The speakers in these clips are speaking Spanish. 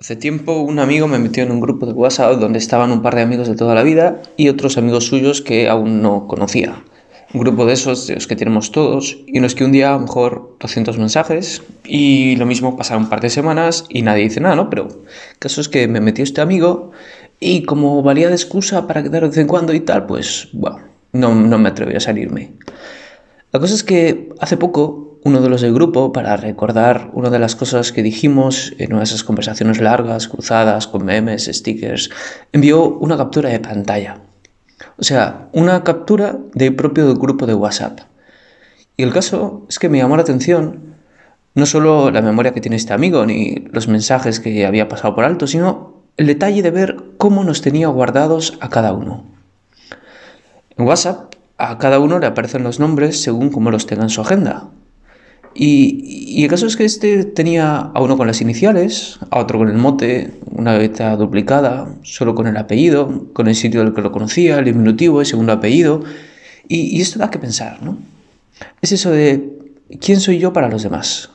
Hace tiempo un amigo me metió en un grupo de WhatsApp donde estaban un par de amigos de toda la vida y otros amigos suyos que aún no conocía. Un grupo de esos, de los que tenemos todos, y unos que un día a lo mejor 200 mensajes y lo mismo pasaron un par de semanas y nadie dice nada, ¿no? Pero el caso es que me metió este amigo y como valía de excusa para quedar de vez en cuando y tal, pues bueno, no, no me atreví a salirme. La cosa es que hace poco uno de los del grupo para recordar una de las cosas que dijimos en una esas conversaciones largas, cruzadas, con memes, stickers, envió una captura de pantalla. O sea, una captura del propio grupo de WhatsApp. Y el caso es que me llamó la atención no solo la memoria que tiene este amigo ni los mensajes que había pasado por alto, sino el detalle de ver cómo nos tenía guardados a cada uno. En WhatsApp a cada uno le aparecen los nombres según cómo los tenga en su agenda. Y, el caso es que este tenía a uno con las iniciales, a otro con el mote, una letra duplicada, solo con el apellido, con el sitio del que lo conocía, el diminutivo, el segundo apellido. Y, y esto da que pensar, ¿no? Es eso de quién soy yo para los demás.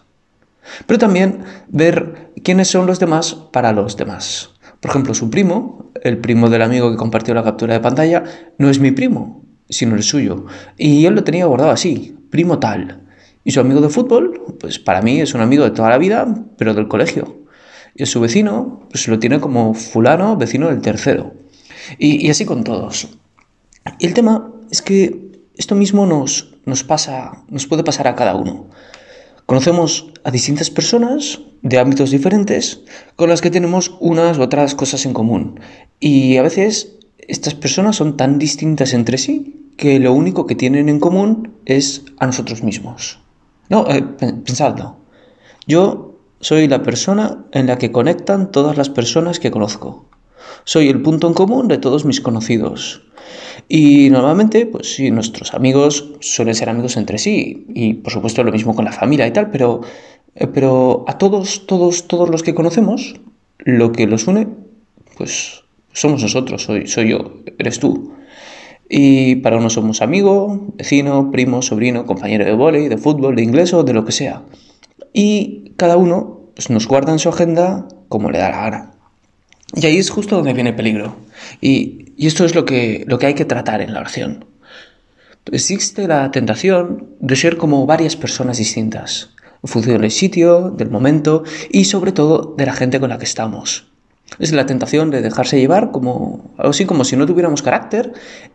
Pero también ver quiénes son los demás para los demás. Por ejemplo, su primo, el primo del amigo que compartió la captura de pantalla, no es mi primo, sino el suyo. Y él lo tenía guardado así, primo tal. Y su amigo de fútbol, pues para mí es un amigo de toda la vida, pero del colegio. Y su vecino, pues lo tiene como fulano, vecino del tercero. Y, así con todos. Y el tema es que esto mismo nos, pasa, nos puede pasar a cada uno. Conocemos a distintas personas de ámbitos diferentes con las que tenemos unas u otras cosas en común. Y a veces estas personas son tan distintas entre sí que lo único que tienen en común es a nosotros mismos. No, eh, pensadlo. Yo soy la persona en la que conectan todas las personas que conozco. Soy el punto en común de todos mis conocidos. Y normalmente, pues sí, nuestros amigos suelen ser amigos entre sí. Y por supuesto lo mismo con la familia y tal, pero, eh, pero a todos, todos, todos los que conocemos, lo que los une, pues somos nosotros, soy, soy yo, eres tú. Y para uno somos amigo, vecino, primo, sobrino, compañero de vóley, de fútbol, de inglés o de lo que sea. Y cada uno pues, nos guarda en su agenda como le da la gana. Y ahí es justo donde viene el peligro. Y, y esto es lo que, lo que hay que tratar en la oración. Existe la tentación de ser como varias personas distintas, en función del sitio, del momento y sobre todo de la gente con la que estamos. Es la tentación de dejarse llevar como algo así como si no tuviéramos carácter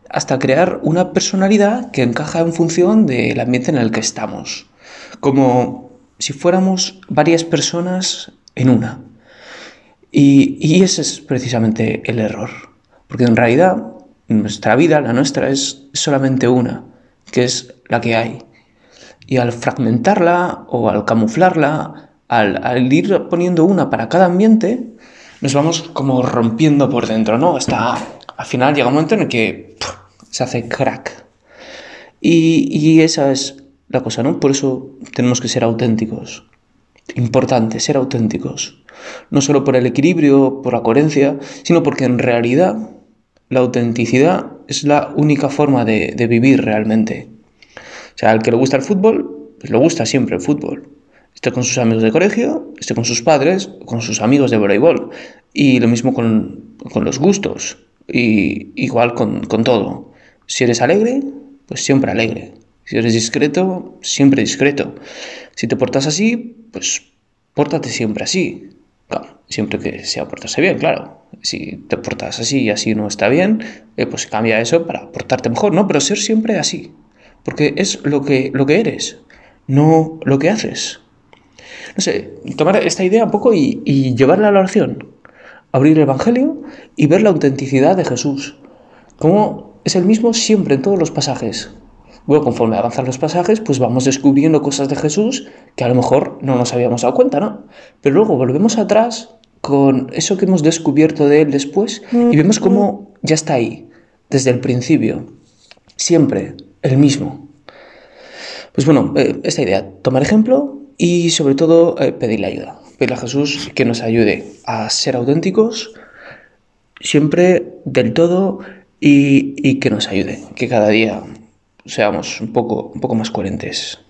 hasta crear una personalidad que encaja en función del ambiente en el que estamos. Como si fuéramos varias personas en una. Y, y ese es precisamente el error. Porque en realidad nuestra vida, la nuestra, es solamente una, que es la que hay. Y al fragmentarla o al camuflarla, al, al ir poniendo una para cada ambiente, nos vamos como rompiendo por dentro, ¿no? Hasta al final llega un momento en el que se hace crack. Y, y, esa es la cosa, ¿no? Por eso tenemos que ser auténticos. Importante, ser auténticos. No solo por el equilibrio, por la coherencia, sino porque en realidad la autenticidad es la única forma de, de vivir realmente. O sea, al que le gusta el fútbol, pues le gusta siempre el fútbol esté con sus amigos de colegio, esté con sus padres, con sus amigos de voleibol. Y lo mismo con, con los gustos, y igual con, con, todo. Si eres alegre, pues siempre alegre. Si eres discreto, siempre discreto. Si te portas así, pues pórtate siempre así. Claro, siempre que sea portarse bien, claro. Si te portas así y así no está bien, eh, pues cambia eso para portarte mejor, ¿no? Pero ser siempre así. Porque es lo que, lo que eres, no lo que haces no sé, tomar esta idea un poco y, llevarla a la oración. Abrir el Evangelio y ver la autenticidad de Jesús. Como es el mismo siempre en todos los pasajes. Bueno, conforme avanzan los pasajes, pues vamos descubriendo cosas de Jesús que a lo mejor no nos habíamos dado cuenta, ¿no? Pero luego volvemos atrás con eso que hemos descubierto de Él después y vemos cómo ya está ahí, desde el principio. Siempre el mismo. Pues bueno, eh, esta idea, tomar ejemplo, y sobre todo eh, pedirle ayuda. Pedirle a Jesús que nos ayude a ser auténticos siempre del todo y, y que nos ayude, que cada día seamos un poco, un poco más coherentes.